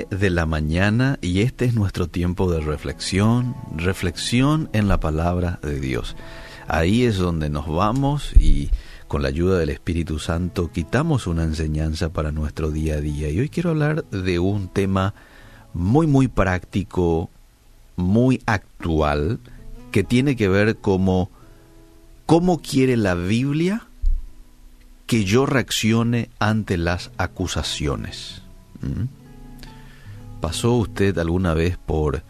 9 de la mañana y este es nuestro tiempo de reflexión, reflexión en la palabra de Dios. Ahí es donde nos vamos y con la ayuda del Espíritu Santo quitamos una enseñanza para nuestro día a día. Y hoy quiero hablar de un tema muy muy práctico, muy actual, que tiene que ver como cómo quiere la Biblia que yo reaccione ante las acusaciones. ¿Mm? ¿Pasó usted alguna vez por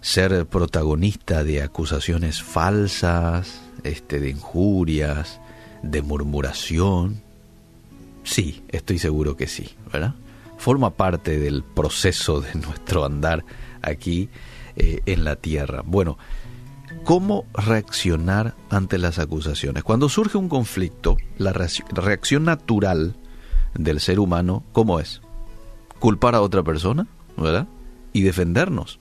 ser protagonista de acusaciones falsas, este, de injurias, de murmuración? Sí, estoy seguro que sí, ¿verdad? Forma parte del proceso de nuestro andar aquí eh, en la tierra. Bueno, ¿Cómo reaccionar ante las acusaciones? Cuando surge un conflicto, la reacción natural del ser humano, ¿cómo es? Culpar a otra persona, ¿verdad? Y defendernos.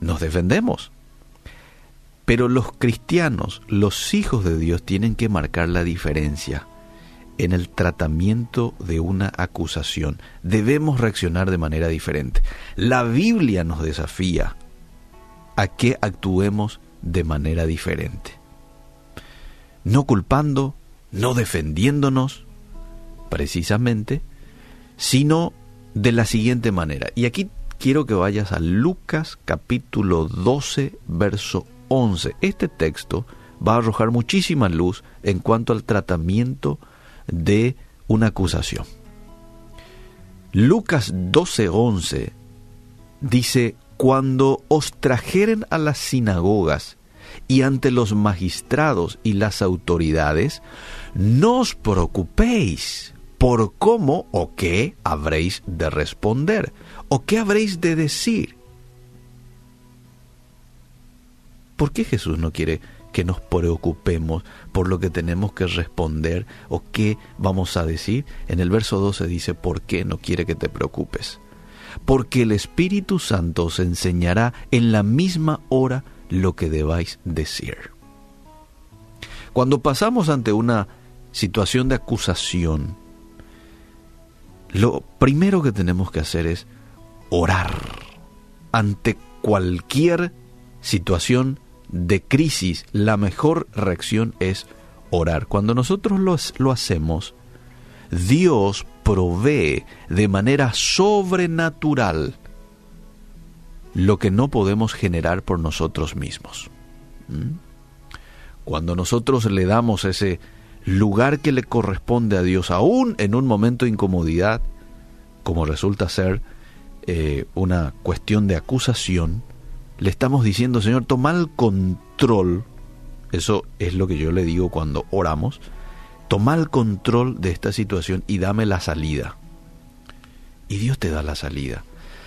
Nos defendemos. Pero los cristianos, los hijos de Dios, tienen que marcar la diferencia en el tratamiento de una acusación. Debemos reaccionar de manera diferente. La Biblia nos desafía a que actuemos de manera diferente. No culpando, no defendiéndonos, precisamente, sino de la siguiente manera. Y aquí quiero que vayas a Lucas capítulo 12, verso 11. Este texto va a arrojar muchísima luz en cuanto al tratamiento de una acusación. Lucas 12, 11 dice, cuando os trajeren a las sinagogas y ante los magistrados y las autoridades, no os preocupéis por cómo o qué habréis de responder o qué habréis de decir. ¿Por qué Jesús no quiere que nos preocupemos por lo que tenemos que responder o qué vamos a decir? En el verso 12 dice, ¿por qué no quiere que te preocupes? porque el Espíritu Santo os enseñará en la misma hora lo que debáis decir. Cuando pasamos ante una situación de acusación, lo primero que tenemos que hacer es orar ante cualquier situación de crisis. La mejor reacción es orar. Cuando nosotros lo, hacemos, Dios provee de manera sobrenatural lo que no podemos generar por nosotros mismos. ¿Mm? Cuando nosotros le damos ese lugar que le corresponde a Dios, aún en un momento de incomodidad, como resulta ser eh, una cuestión de acusación, le estamos diciendo, Señor, toma el control. Eso es lo que yo le digo cuando oramos toma el control de esta situación y dame la salida. Y Dios te da la salida.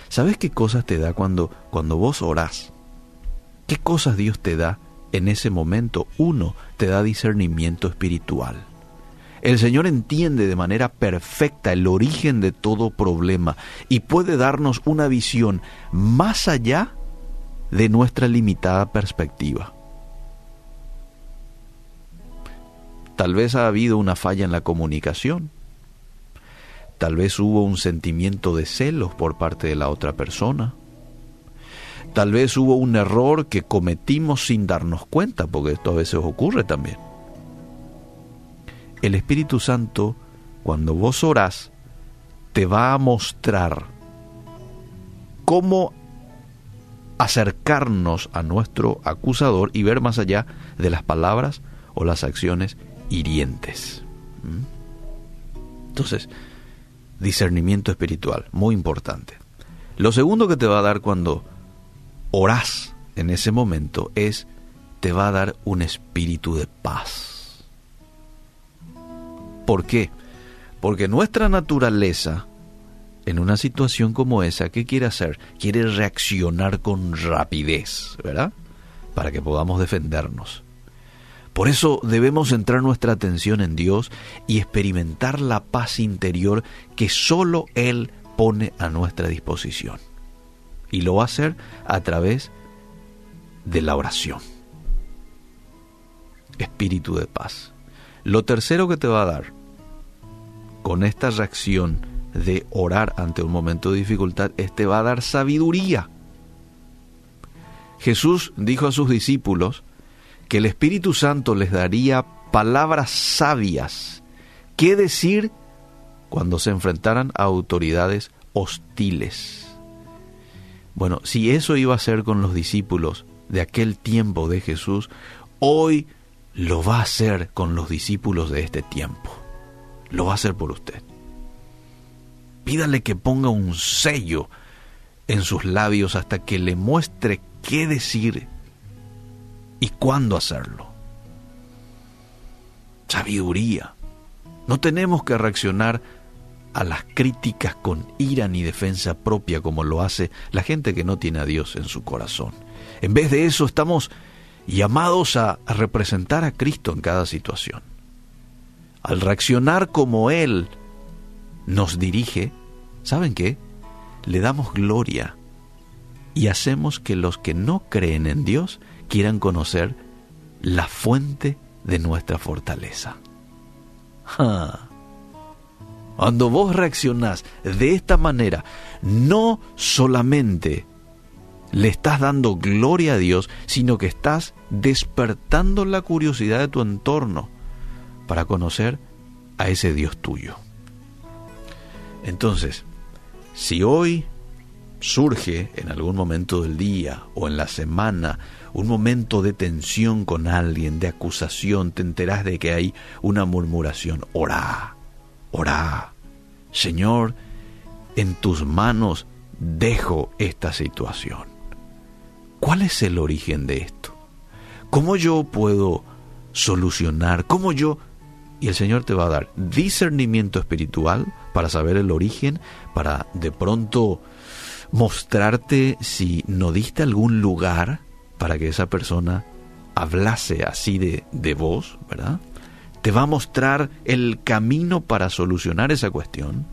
¿Sabes qué cosas te da cuando, cuando vos orás? ¿Qué cosas Dios te da en ese momento? Uno, te da discernimiento espiritual. El Señor entiende de manera perfecta el origen de todo problema y puede darnos una visión más allá de nuestra limitada perspectiva. Tal vez ha habido una falla en la comunicación. Tal vez hubo un sentimiento de celos por parte de la otra persona. Tal vez hubo un error que cometimos sin darnos cuenta, porque esto a veces ocurre también. El Espíritu Santo, cuando vos orás, te va a mostrar cómo acercarnos a nuestro acusador y ver más allá de las palabras o las acciones hirientes. ¿Mm? Entonces, discernimiento espiritual, muy importante. Lo segundo que te va a dar cuando orás en ese momento es, te va a dar un espíritu de paz. ¿Por qué? Porque nuestra naturaleza, en una situación como esa, ¿qué quiere hacer? Quiere reaccionar con rapidez, ¿verdad? Para que podamos defendernos. Por eso debemos centrar nuestra atención en Dios y experimentar la paz interior que solo Él pone a nuestra disposición. Y lo va a hacer a través de la oración. Espíritu de paz. Lo tercero que te va a dar con esta reacción de orar ante un momento de dificultad, este va a dar sabiduría. Jesús dijo a sus discípulos que el Espíritu Santo les daría palabras sabias. ¿Qué decir cuando se enfrentaran a autoridades hostiles? Bueno, si eso iba a ser con los discípulos de aquel tiempo de Jesús, hoy lo va a hacer con los discípulos de este tiempo. Lo va a hacer por usted. Pídale que ponga un sello en sus labios hasta que le muestre qué decir y cuándo hacerlo. Sabiduría. No tenemos que reaccionar a las críticas con ira ni defensa propia como lo hace la gente que no tiene a Dios en su corazón. En vez de eso estamos llamados a, representar a Cristo en cada situación. Al reaccionar como Él nos dirige, ¿saben qué? Le damos gloria y hacemos que los que no creen en Dios quieran conocer la fuente de nuestra fortaleza. Cuando vos reaccionás de esta manera, no solamente le estás dando gloria a Dios, sino que estás despertando la curiosidad de tu entorno para conocer a ese Dios tuyo. Entonces, si hoy surge en algún momento del día o en la semana un momento de tensión con alguien, de acusación, te enterás de que hay una murmuración, orá, orá. Señor, en tus manos dejo esta situación. ¿Cuál es el origen de esto? ¿Cómo yo puedo solucionar? ¿Cómo yo... Y el Señor te va a dar discernimiento espiritual para saber el origen, para de pronto mostrarte si no diste algún lugar para que esa persona hablase así de, de vos, ¿verdad? Te va a mostrar el camino para solucionar esa cuestión.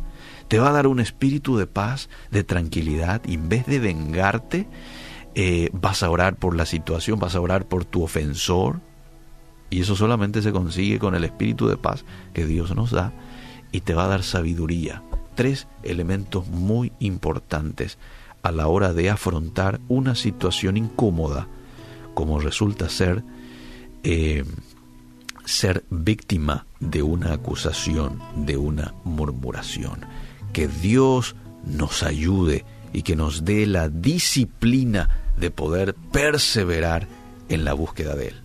Te va a dar un espíritu de paz, de tranquilidad, y en vez de vengarte, eh, vas a orar por la situación, vas a orar por tu ofensor, y eso solamente se consigue con el espíritu de paz que Dios nos da, y te va a dar sabiduría. Tres elementos muy importantes a la hora de afrontar una situación incómoda, como resulta ser eh, ser víctima de una acusación, de una murmuración. Que Dios nos ayude y que nos dé la disciplina de poder perseverar en la búsqueda de Él.